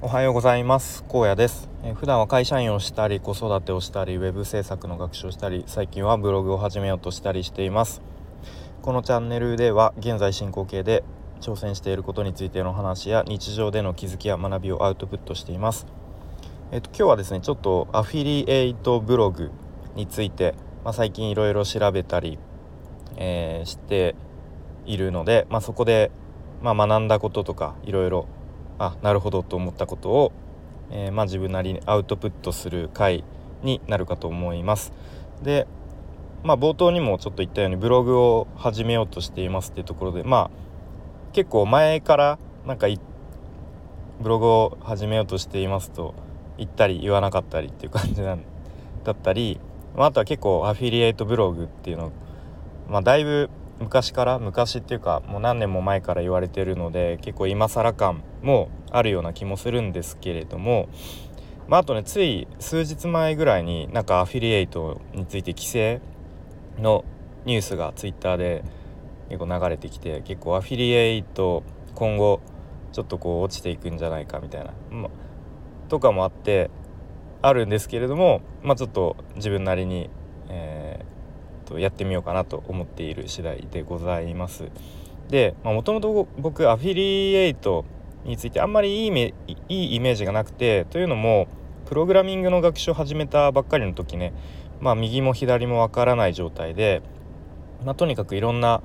おはようございます。高野です、え、普段は会社員をしたり子育てをしたりウェブ制作の学習をしたり最近はブログを始めようとしたりしています。このチャンネルでは現在進行形で挑戦していることについての話や日常での気づきや学びをアウトプットしています。えっ、と今日はですねちょっとアフィリエイトブログについてまあ、最近いろいろ調べたり、えー、しているので、まあ、そこで、まあ、学んだこととかいろいろあなるほどと思ったことを、えー、まあ、自分なりにアウトプットする回になるかと思います。でまあ、冒頭にもちょっと言ったようにブログを始めようとしていますっていうところでまあ結構前からなんかブログを始めようとしていますと言ったり言わなかったりっていう感じなんだったり、まあ、とは結構アフィリエイトブログっていうのまあ、だいぶ昔から昔っていうかもう何年も前から言われてるので結構今更感もあるような気もするんですけれども、まあ、あとねつい数日前ぐらいになんかアフィリエイトについて規制のニュースがツイッターで結構流れてきて結構アフィリエイト今後ちょっとこう落ちていくんじゃないかみたいな、ま、とかもあってあるんですけれども、まあ、ちょっと自分なりに、えー、とやってみようかなと思っている次第でございます。でもともと僕アフィリエイトについてあんまりいいめいいイメージがなくてというのもプログラミングの学習を始めたばっかりの時ねまあ右も左もわからない状態で、まあ、とにかくいろんな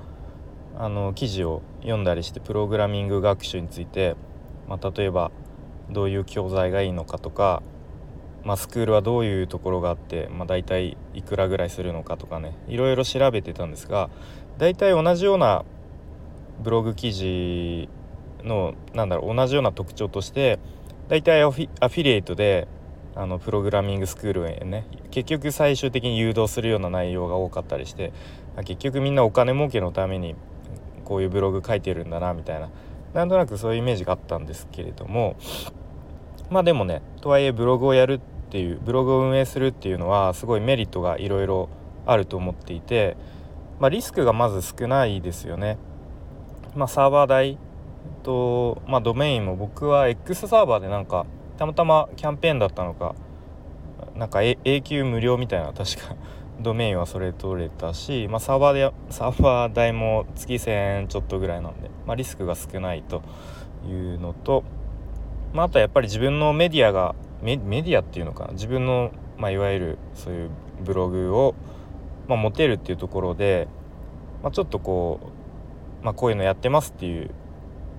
あの記事を読んだりしてプログラミング学習について、まあ、例えばどういう教材がいいのかとか、まあ、スクールはどういうところがあって、まあ、大体いくらぐらいするのかとかねいろいろ調べてたんですが大体同じようなブログ記事のなんだろう同じような特徴として大体アフィアフィリエイトであのプログラミングスクールへね結局最終的に誘導するような内容が多かったりして結局みんなお金儲けのためにこういうブログ書いてるんだなみたいななんとなくそういうイメージがあったんですけれどもまあでもねとはいえブログをやるってていうブログを運営するっていうのはすごいメリットがいろいろあると思っていて、まあ、リスクがまず少ないですよね。まあ、サーバー代と、まあ、ドメインも僕は X サーバーでなんかたまたまキャンペーンだったのかなんか永久無料みたいな確かドメインはそれ取れたし、まあ、サーバーでサーバー代も月1000ちょっとぐらいなんで、まあ、リスクが少ないというのと、まあ、あとはやっぱり自分のメディアがメディアっていうのかな？自分の、まあ、いわゆるそういうブログを、まあ、持てるっていうところで、まあ、ちょっとこう、まあ、こういうのやってますっていう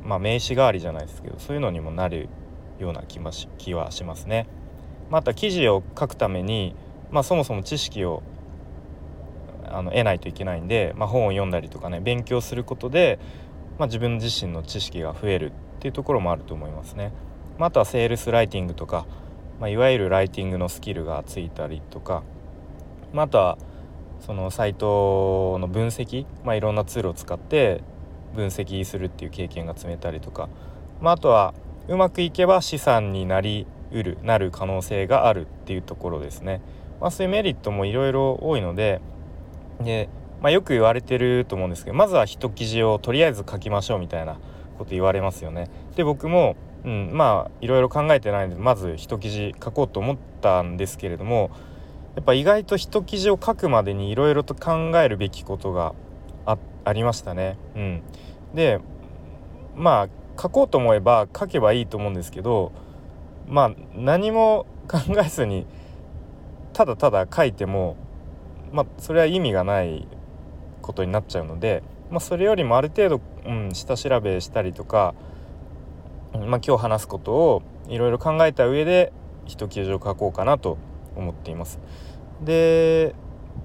まあ、名刺代わりじゃないですけどそういうのにもなるような気し気はしますね。また記事を書くために、まあ、そもそも知識をあの得ないといけないんで、まあ、本を読んだりとかね勉強することで、まあ、自分自身の知識が増えるっていうところもあると思いますね。まあ、あとはセールスライティングとか、まあ、いわゆるライティングのスキルがついたりとか、まあ、あとはそのサイトの分析、まあ、いろんなツールを使って分析するっていう経験が積めたりとか、まあ、あとはうまくいけば資産になりうるなる可能性があるっていうところですね。まあ、そういうメリットもいろいろ多いのでで、まあ、よく言われてると思うんですけどまずは一記事をとりあえず書きましょうみたいなこと言われますよね。で僕も、うん、まあいろいろ考えてないのでまず一記事書こうと思ったんですけれどもやっぱ意外と一記事を書くまでにいろいろと考えるべきことがありましたね。うん、でまあ書こうと思えば書けばいいと思うんですけどまあ何も考えずにただただ書いてもまあそれは意味がないことになっちゃうので、まあ、それよりもある程度、うん、下調べしたりとか、まあ、今日話すことをいろいろ考えた上で一記事を書こうかなと思っています。で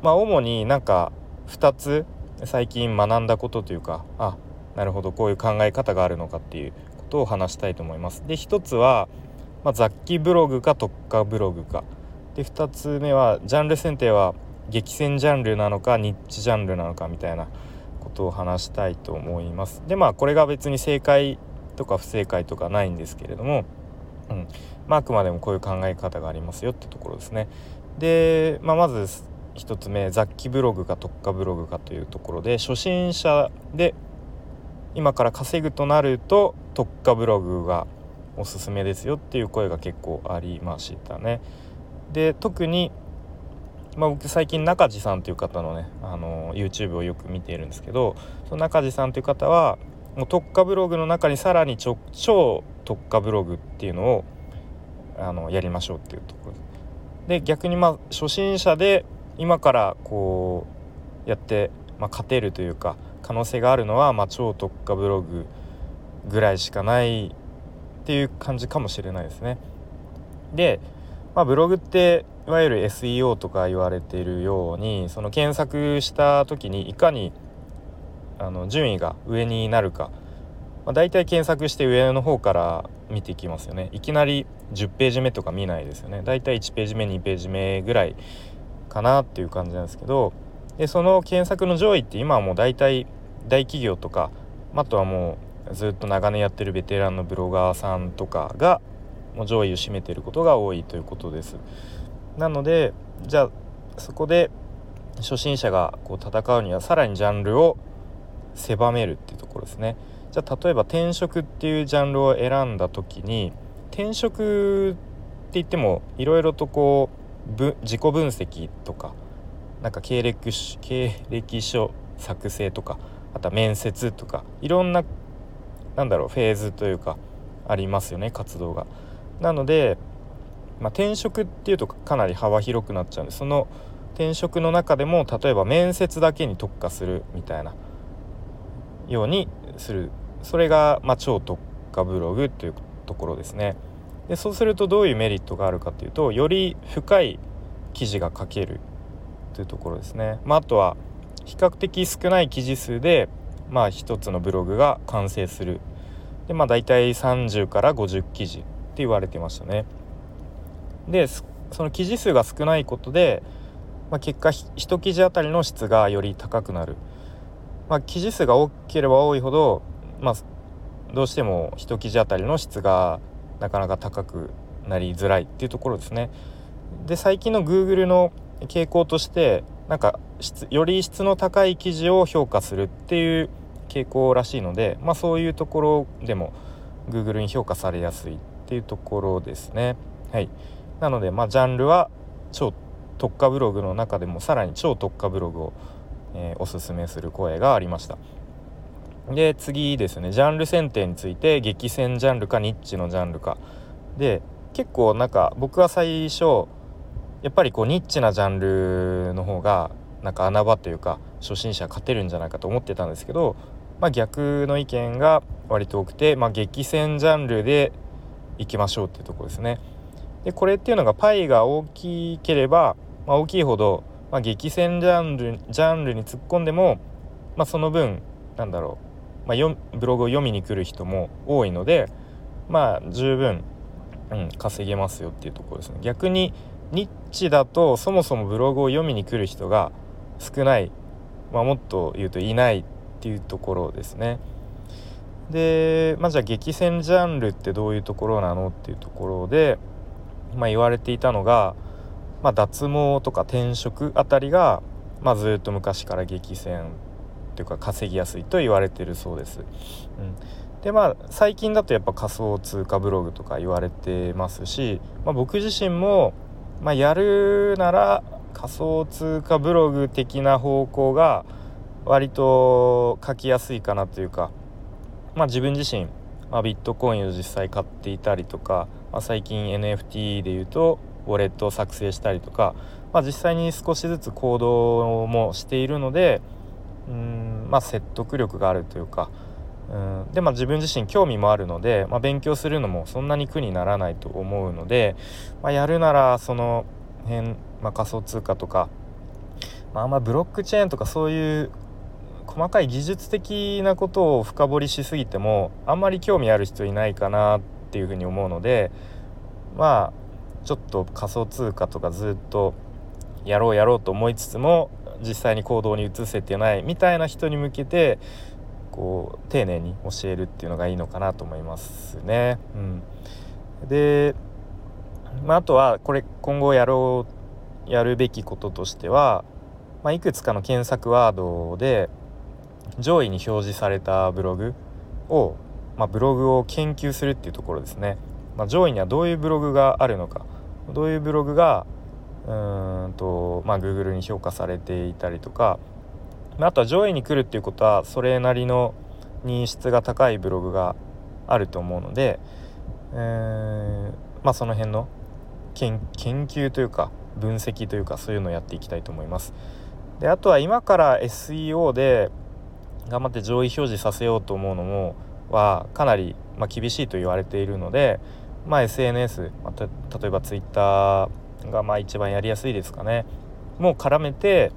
まあ主になんか2つ最近学んだことというかあなるほどこういう考え方があるのかっていうことを話したいと思います。で一つは、まあ、雑記ブログか特化ブログかで2つ目はジャンル選定は激戦ジャンルなのかニッチジャンルなのかみたいなことを話したいと思います。でまあこれが別に正解とか不正解とかないんですけれども、うんまあ、くまでもこういう考え方がありますよってところですね。で、まあ、まず1つ目雑記ブログか特化ブログかというところで初心者で今から稼ぐとなると特化ブログがおすすめですよっていう声が結構ありましたね。で特に、まあ、僕最近中地さんという方のねあの YouTube をよく見ているんですけどその中地さんという方はもう特化ブログの中にさらに超特化ブログっていうのをあのやりましょうっていうところで逆にまあ初心者で今からこうやって、まあ、勝てるというか可能性があるのは、まあ、超特化ブログぐらいしかないっていう感じかもしれないですね。で、まあ、ブログっていわゆる SEO とか言われているようにその検索した時にいかにあの順位が上になるか、まあ、大体検索して上の方から見ていきますよね。いきなり10ページ目とか見ないですよね。大体1ページ目2ページ目ぐらいかなっていう感じなんですけど。でその検索の上位って今はもう大体大企業とかあとはもうずっと長年やってるベテランのブロガーさんとかがもう上位を占めてることが多いということです。なのでじゃあそこで初心者がこう戦うにはさらにジャンルを狭めるっていうところですね。じゃあ例えば転職っていうジャンルを選んだ時に転職って言ってもいろいろとこう自己分析とかなんか経歴経歴書作成とかあとは面接とかいろんななんだろうフェーズというかありますよね活動が。なので、まあ、転職っていうとかなり幅広くなっちゃうんでその転職の中でも例えば面接だけに特化するみたいなようにするそれが、まあ、超特化ブログというところですね。でそうするとどういうメリットがあるかというとより深い記事が書けるというところですね。まあ、あとは比較的少ない記事数で、まあ、一つのブログが完成するで、まあ、大体30から50記事って言われてましたね。でその記事数が少ないことで、まあ、結果1記事あたりの質がより高くなる。まあ、記事数が多ければ多いほど、まあ、どうしても1記事あたりの質がなかなか高くなりづらいっていうところですね。で最近の Google の傾向としてなんか質より質の高い記事を評価するっていう傾向らしいので、まあ、そういうところでも Google に評価されやすいっていうところですね。はい、なので、まあ、ジャンルは超特化ブログの中でもさらに超特化ブログをえー、おすすめする声がありました。で次ですね。ジャンル選定について激戦ジャンルかニッチのジャンルか。で結構なんか僕は最初やっぱりこうニッチなジャンルの方がなんか穴場というか初心者勝てるんじゃないかと思ってたんですけど、まあ、逆の意見が割と多くて、まあ、激戦ジャンルでいきましょうっていうとこですね。でこれっていうのがパイが大きければ、まあ、大きいほどまあ、激戦ジャンルジャンルに突っ込んでも、まあ、その分なんだろう、まあ、ブログを読みに来る人も多いのでまあ十分、うん、稼げますよっていうところですね。逆にニッチだとそもそもブログを読みに来る人が少ない、まあ、もっと言うといないっていうところですね。で、まあ、じゃあ激戦ジャンルってどういうところなのっていうところで、まあ、言われていたのがまあ、脱毛とか転職あたりが、まあ、ずっと昔から激戦というか稼ぎやすいと言われてるそうです。うん、でまあ最近だとやっぱ仮想通貨ブログとか言われてますし、まあ、僕自身も、まあ、やるなら仮想通貨ブログ的な方向が割と書きやすいかなというか、まあ、自分自身、まあ、ビットコインを実際買っていたりとか、まあ、最近 NFT で言うとウォレットを作成したりとか、まあ、実際に少しずつ行動もしているのでうん、まあ、説得力があるというかうんで、まあ、自分自身興味もあるので、まあ、勉強するのもそんなに苦にならないと思うので、まあ、やるならその辺、まあ、仮想通貨とか、まあ、あんまブロックチェーンとかそういう細かい技術的なことを深掘りしすぎてもあんまり興味ある人いないかなっていうふうに思うのでまあちょっと仮想通貨とかずっとやろうやろうと思いつつも実際に行動に移せてないみたいな人に向けてこう丁寧に教えるっていうのがいいのかなと思いますね。うん、で、まあ、あとはこれ今後やろうやるべきこととしては、まあ、いくつかの検索ワードで上位に表示されたブログを、まあ、ブログを研究するっていうところですね。まあ、上位にはどういうブログがあるのかどういうブログがうんと、まあ、Google に評価されていたりとかまあとは上位に来るっていうことはそれなりの認質が高いブログがあると思うので、えー、まあ、その辺の研究というか分析というかそういうのをやっていきたいと思います。であとは今から SEO で頑張って上位表示させようと思うのもはかなり、まあ、厳しいと言われているので、まあ、SNS、まあ、例えば Twitter がまあ一番やりやすいですかねもう絡めて、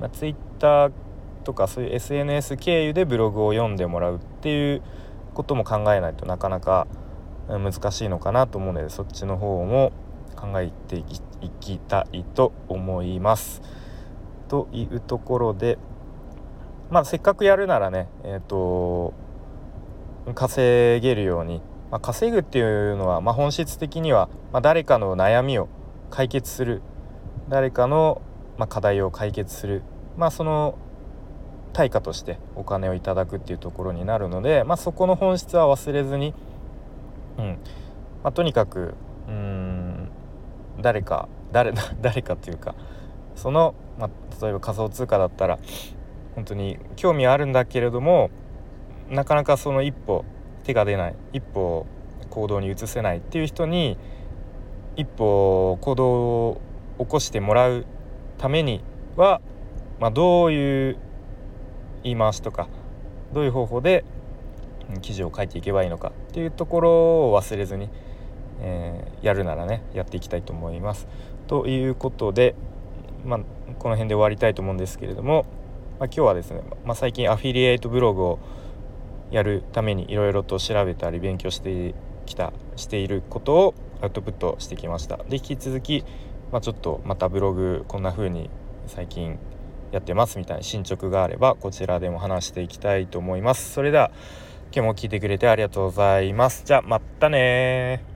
まあ、Twitter とかそういう SNS 経由でブログを読んでもらうっていうことも考えないとなかなか難しいのかなと思うのでそっちの方も考えていきたいと思います。というところでまあせっかくやるならねえっ、ー、と稼げるように、まあ、稼ぐっていうのは、まあ、本質的には、まあ、誰かの悩みを解決する。誰かの、ま課題を解決する、まあ、その対価としてお金をいただくっていうところになるので、まあ、そこの本質は忘れずに、うん。まあ、とにかくうん誰か誰 誰かというかその、まあ、例えば仮想通貨だったら本当に興味あるんだけれどもなかなかその一歩手が出ない一歩行動に移せないっていう人に一歩行動を起こしてもらうためには、まあ、どういう言い回しとかどういう方法で記事を書いていけばいいのかっていうところを忘れずに、えー、やるならねやっていきたいと思います。ということで、まあ、この辺で終わりたいと思うんですけれども、まあ、今日はですね、ま、最近アフィリエイトブログをやるためにいろいろと調べたり勉強してきたしていることをアウトプットしてきました。で引き続き、まあ、ちょっとまたブログこんな風に最近やってますみたいな進捗があればこちらでも話していきたいと思います。それでは今日も聞いてくれてありがとうございます。じゃあまたね